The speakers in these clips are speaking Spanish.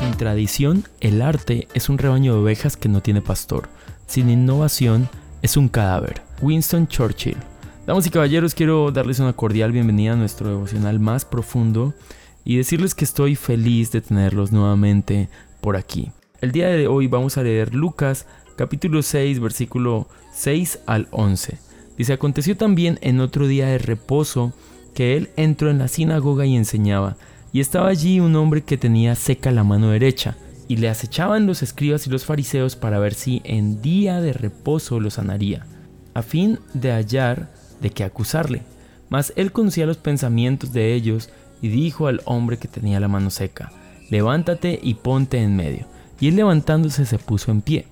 Sin tradición, el arte es un rebaño de ovejas que no tiene pastor. Sin innovación, es un cadáver. Winston Churchill. Damas y caballeros, quiero darles una cordial bienvenida a nuestro devocional más profundo y decirles que estoy feliz de tenerlos nuevamente por aquí. El día de hoy vamos a leer Lucas capítulo 6 versículo 6 al 11. Dice, aconteció también en otro día de reposo que él entró en la sinagoga y enseñaba, y estaba allí un hombre que tenía seca la mano derecha, y le acechaban los escribas y los fariseos para ver si en día de reposo lo sanaría, a fin de hallar de qué acusarle. Mas él conocía los pensamientos de ellos y dijo al hombre que tenía la mano seca, levántate y ponte en medio. Y él levantándose se puso en pie.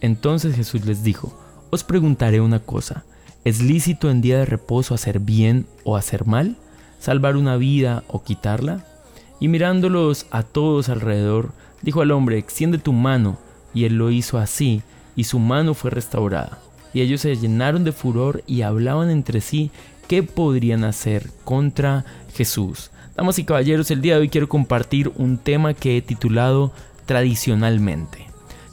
Entonces Jesús les dijo, os preguntaré una cosa, ¿es lícito en día de reposo hacer bien o hacer mal? ¿Salvar una vida o quitarla? Y mirándolos a todos alrededor, dijo al hombre, extiende tu mano, y él lo hizo así, y su mano fue restaurada. Y ellos se llenaron de furor y hablaban entre sí qué podrían hacer contra Jesús. Damas y caballeros, el día de hoy quiero compartir un tema que he titulado tradicionalmente.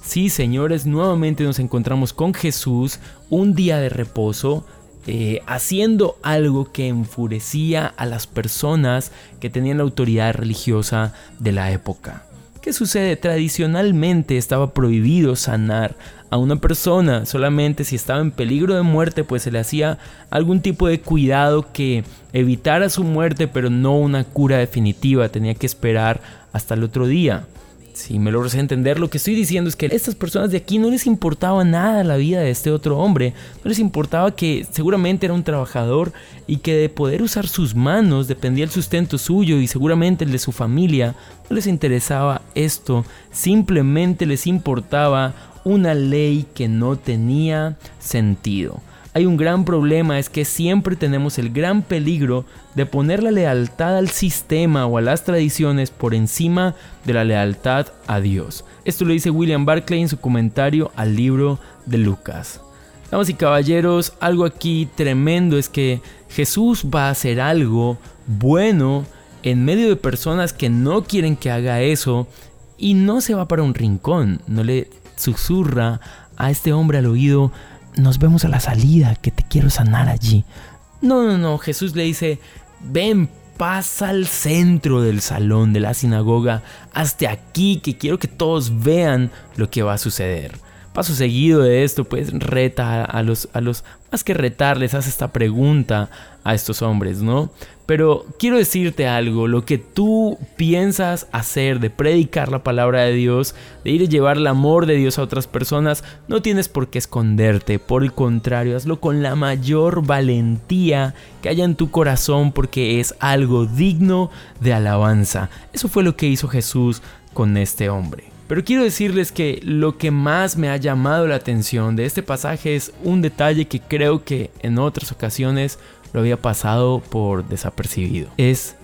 Sí, señores, nuevamente nos encontramos con Jesús, un día de reposo, eh, haciendo algo que enfurecía a las personas que tenían la autoridad religiosa de la época. ¿Qué sucede? Tradicionalmente estaba prohibido sanar a una persona, solamente si estaba en peligro de muerte, pues se le hacía algún tipo de cuidado que evitara su muerte, pero no una cura definitiva, tenía que esperar hasta el otro día. Si me logras entender, lo que estoy diciendo es que a estas personas de aquí no les importaba nada la vida de este otro hombre, no les importaba que seguramente era un trabajador y que de poder usar sus manos dependía el sustento suyo y seguramente el de su familia, no les interesaba esto, simplemente les importaba una ley que no tenía sentido hay un gran problema, es que siempre tenemos el gran peligro de poner la lealtad al sistema o a las tradiciones por encima de la lealtad a Dios. Esto lo dice William Barclay en su comentario al libro de Lucas. Damas y caballeros, algo aquí tremendo es que Jesús va a hacer algo bueno en medio de personas que no quieren que haga eso y no se va para un rincón, no le susurra a este hombre al oído, nos vemos a la salida, que te quiero sanar allí. No, no, no, Jesús le dice, ven, pasa al centro del salón de la sinagoga, hasta aquí, que quiero que todos vean lo que va a suceder. Paso seguido de esto, pues reta a los, a los, más que retarles, hace esta pregunta a estos hombres, ¿no? Pero quiero decirte algo, lo que tú piensas hacer de predicar la palabra de Dios, de ir a llevar el amor de Dios a otras personas, no tienes por qué esconderte, por el contrario, hazlo con la mayor valentía que haya en tu corazón porque es algo digno de alabanza. Eso fue lo que hizo Jesús con este hombre. Pero quiero decirles que lo que más me ha llamado la atención de este pasaje es un detalle que creo que en otras ocasiones lo había pasado por desapercibido. Es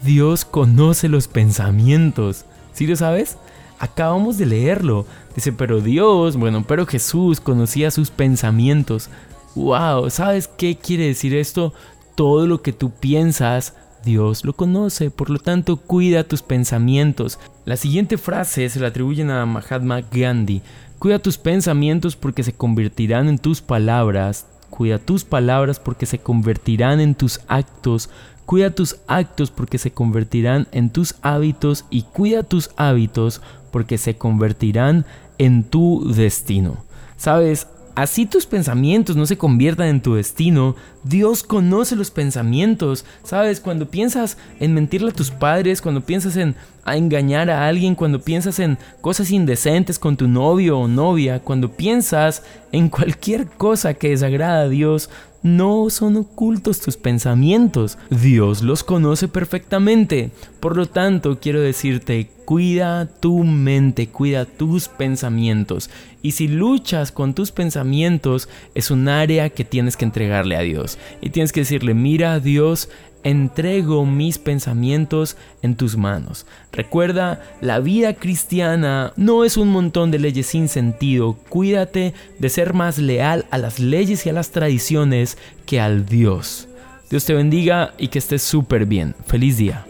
Dios conoce los pensamientos. ¿Sí lo sabes? Acabamos de leerlo. Dice, pero Dios, bueno, pero Jesús conocía sus pensamientos. ¡Wow! ¿Sabes qué quiere decir esto? Todo lo que tú piensas Dios lo conoce, por lo tanto cuida tus pensamientos. La siguiente frase se la atribuyen a Mahatma Gandhi. Cuida tus pensamientos porque se convertirán en tus palabras. Cuida tus palabras porque se convertirán en tus actos. Cuida tus actos porque se convertirán en tus hábitos y cuida tus hábitos porque se convertirán en tu destino. Sabes, Así tus pensamientos no se conviertan en tu destino. Dios conoce los pensamientos. Sabes, cuando piensas en mentirle a tus padres, cuando piensas en engañar a alguien, cuando piensas en cosas indecentes con tu novio o novia, cuando piensas en cualquier cosa que desagrada a Dios, no son ocultos tus pensamientos. Dios los conoce perfectamente. Por lo tanto, quiero decirte, cuida tu mente, cuida tus pensamientos. Y si luchas con tus pensamientos, es un área que tienes que entregarle a Dios. Y tienes que decirle, mira Dios, entrego mis pensamientos en tus manos. Recuerda, la vida cristiana no es un montón de leyes sin sentido. Cuídate de ser más leal a las leyes y a las tradiciones que al Dios. Dios te bendiga y que estés súper bien. Feliz día.